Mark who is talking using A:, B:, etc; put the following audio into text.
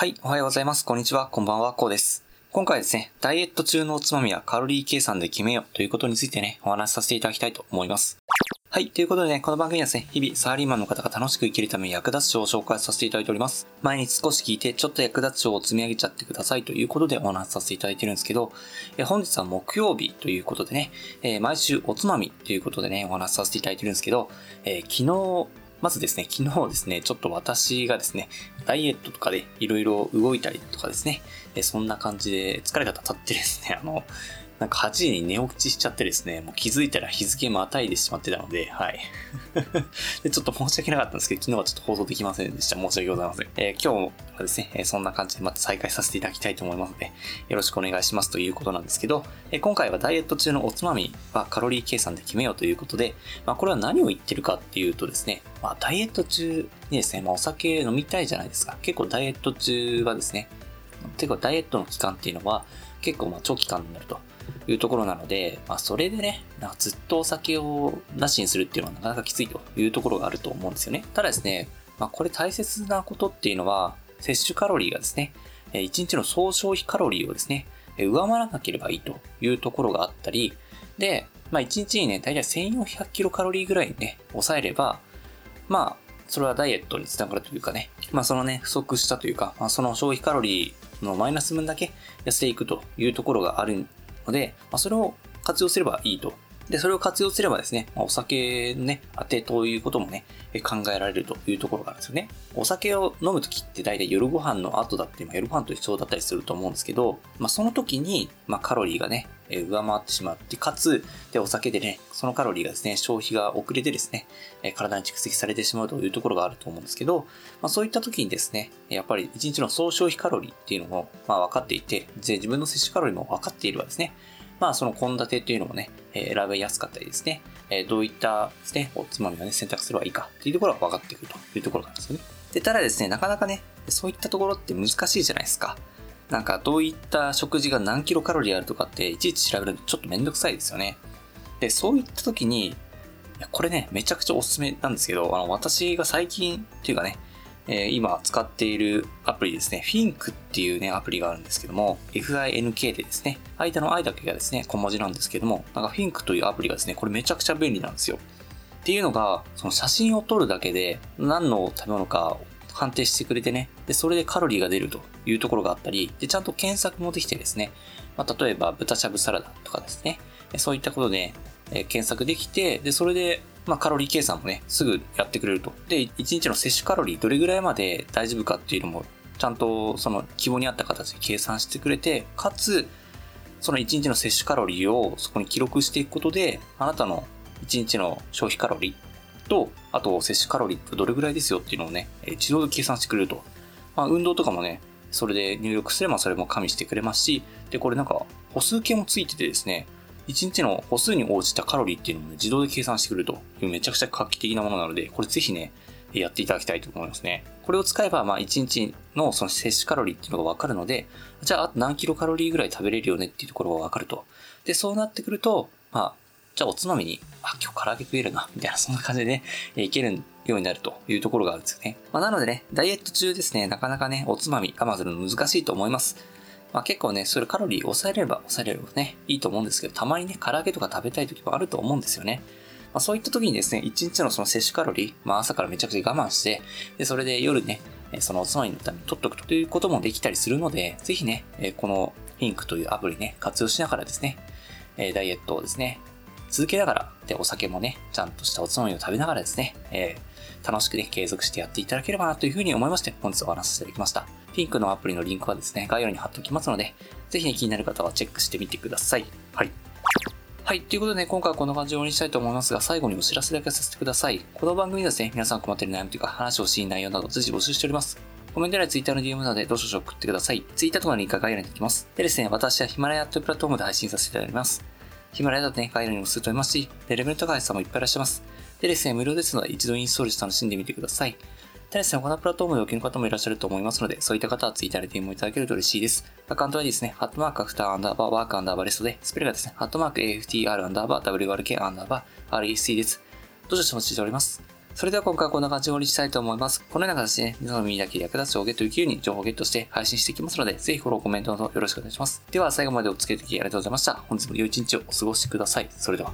A: はい、おはようございます。こんにちは。こんばんは。こうです。今回ですね、ダイエット中のおつまみはカロリー計算で決めようということについてね、お話しさせていただきたいと思います。はい。ということでね、この番組はですね、日々サラリーマンの方が楽しく生きるために役立つ書を紹介させていただいております。毎日少し聞いて、ちょっと役立つ書を積み上げちゃってくださいということでお話しさせていただいてるんですけど、え本日は木曜日ということでね、えー毎週おつまみということでね、お話しさせていただいてるんですけど、えー昨日、まずですね、昨日ですね、ちょっと私がですね、ダイエットとかでいろいろ動いたりとかですね、そんな感じで疲れがたってですね、あの、なんか8時に寝起きしちゃってですね、もう気づいたら日付またいでしまってたので、はい。でちょっと申し訳なかったんですけど、昨日はちょっと放送できませんでした。申し訳ございません。えー今日はですね、えそんな感じでまた再開させていただきたいと思いますので、よろしくお願いしますということなんですけど、え今回はダイエット中のおつまみはカロリー計算で決めようということで、まあ、これは何を言ってるかっていうとですね、まあ、ダイエット中にですね、まあ、お酒飲みたいじゃないですか。結構ダイエット中はですね、てかダイエットの期間っていうのは結構まあ長期間になるというところなので、まあ、それでね、なんかずっとお酒をなしにするっていうのはなかなかきついというところがあると思うんですよね。ただですね、まあ、これ大切なことっていうのは、摂取カロリーがですね、1日の総消費カロリーをですね、え上回らなければいいというところがあったり、で、まあ、1日にね、大体1400キロカロリーぐらいにね、抑えれば、まあ、それはダイエットにつながるというかね、まあそのね、不足したというか、まあその消費カロリーのマイナス分だけ痩せていくというところがあるので、まあそれを活用すればいいと。で、それを活用すればですね、まあお酒のね、当てということもね、考えられるというところがあるんですよね。お酒を飲むときって大体夜ご飯の後だって、まあ夜ご飯と一緒だったりすると思うんですけど、まあその時に、まあカロリーがね、え上回ってしまって、かつ、で、お酒でね、そのカロリーがですね、消費が遅れてですね、え体に蓄積されてしまうというところがあると思うんですけど、まあそういった時にですね、やっぱり1日の総消費カロリーっていうのも、まあ分かっていて、で自分の摂取カロリーも分かっていればですね、まあその献立っていうのもね、え選びやすかったりですね、えどういったですね、おつまみをね、選択すればいいかっていうところが分かってくるというところなんですよね。で、ただですね、なかなかね、そういったところって難しいじゃないですか。なんかどういった食事が何キロカロリーあるとかっていちいち調べるのちょっとめんどくさいですよね。で、そういった時に、これね、めちゃくちゃおすすめなんですけど、あの、私が最近っていうかね、えー今使っているアプリですね、Fink っていうね、アプリがあるんですけども、FINK でですね、間の i だけがですね、小文字なんですけども、なんか Fink というアプリがですね、これめちゃくちゃ便利なんですよ。っていうのが、その写真を撮るだけで何の食べ物か判定してくれてね、で、それでカロリーが出るというところがあったり、で、ちゃんと検索もできてですね、まあ、例えば豚しゃぶサラダとかですね、そういったことで、え検索できて、で、それで、まあ、カロリー計算もね、すぐやってくれると。で、1日の摂取カロリーどれぐらいまで大丈夫かっていうのも、ちゃんとその希望に合った形で計算してくれて、かつ、その1日の摂取カロリーをそこに記録していくことで、あなたの1日の消費カロリーと、あと摂取カロリーってどれぐらいですよっていうのをね、え自動で計算してくれると。まあ、運動とかもね、それで入力すればそれも加味してくれますし、で、これなんか歩数計もついててですね、1日の歩数に応じたカロリーっていうのを、ね、自動で計算してくるというめちゃくちゃ画期的なものなので、これぜひね、やっていただきたいと思いますね。これを使えば、まあ、1日のその摂取カロリーっていうのがわかるので、じゃあ、あと何キロカロリーぐらい食べれるよねっていうところがわかると。で、そうなってくると、まあ、じゃあおつまみに、あ、今日唐揚げ食えるな、みたいな、そんな感じでね、いけるんようになるというところがあるんですよね。まあ、なのでね、ダイエット中ですね、なかなかね、おつまみ我慢するの難しいと思います。まあ結構ね、それカロリー抑えれば抑えればね、いいと思うんですけど、たまにね、唐揚げとか食べたい時もあると思うんですよね。まあそういった時にですね、1日のその摂取カロリー、まあ朝からめちゃくちゃ我慢して、で、それで夜ね、そのおつまみのために取っとくということもできたりするので、ぜひね、この Pink というアプリね、活用しながらですね、ダイエットをですね、続けながら、で、お酒もね、ちゃんとしたおつまみを食べながらですね、えー楽しくね、継続してやっていただければなというふうに思いまして、本日お話しさせていただきました。ピンクのアプリのリンクはですね、概要欄に貼っておきますので、ぜひね、気になる方はチェックしてみてください。はい。はい。ということでね、今回はこんな感じで終わりにしたいと思いますが、最後にお知らせだけさせてください。この番組ではですね、皆さん困っている悩みというか、話をしい内容など随時募集しております。コメント欄や Twitter の DM などでどしどし送ってください。Twitter とかのリンクが概要欄にあります。でですね、私はヒマラヤというプラットフォームで配信させていただきます。ヒマラヤだとね、概要欄にもすると思いますし、でレベル高い人もいっぱいいらっしゃいます。でですね、無料ですので一度インストールして楽しんでみてください。でですね、他のプラットフォームでお聞きの方もいらっしゃると思いますので、そういった方はツイッターで DM をいただけると嬉しいです。アカウントはですね、ハットマークアフターアンダーバーワークアンダーバーレストで、スペルがですね、ハットマーク AFTR アンダーバー WRK アンダーバー REC です。どうぞお待ちしております。それでは今回はこんな感じで終わりにしたいと思います。このような形でね、皆さんの耳だけ役立つをゲットできるように情報をゲットして配信していきますので、ぜひフォロー、コメントなどよろしくお願いします。では最後までお付き合いいただきありがとうございました。本日も良い一日をお過ごしください。それでは。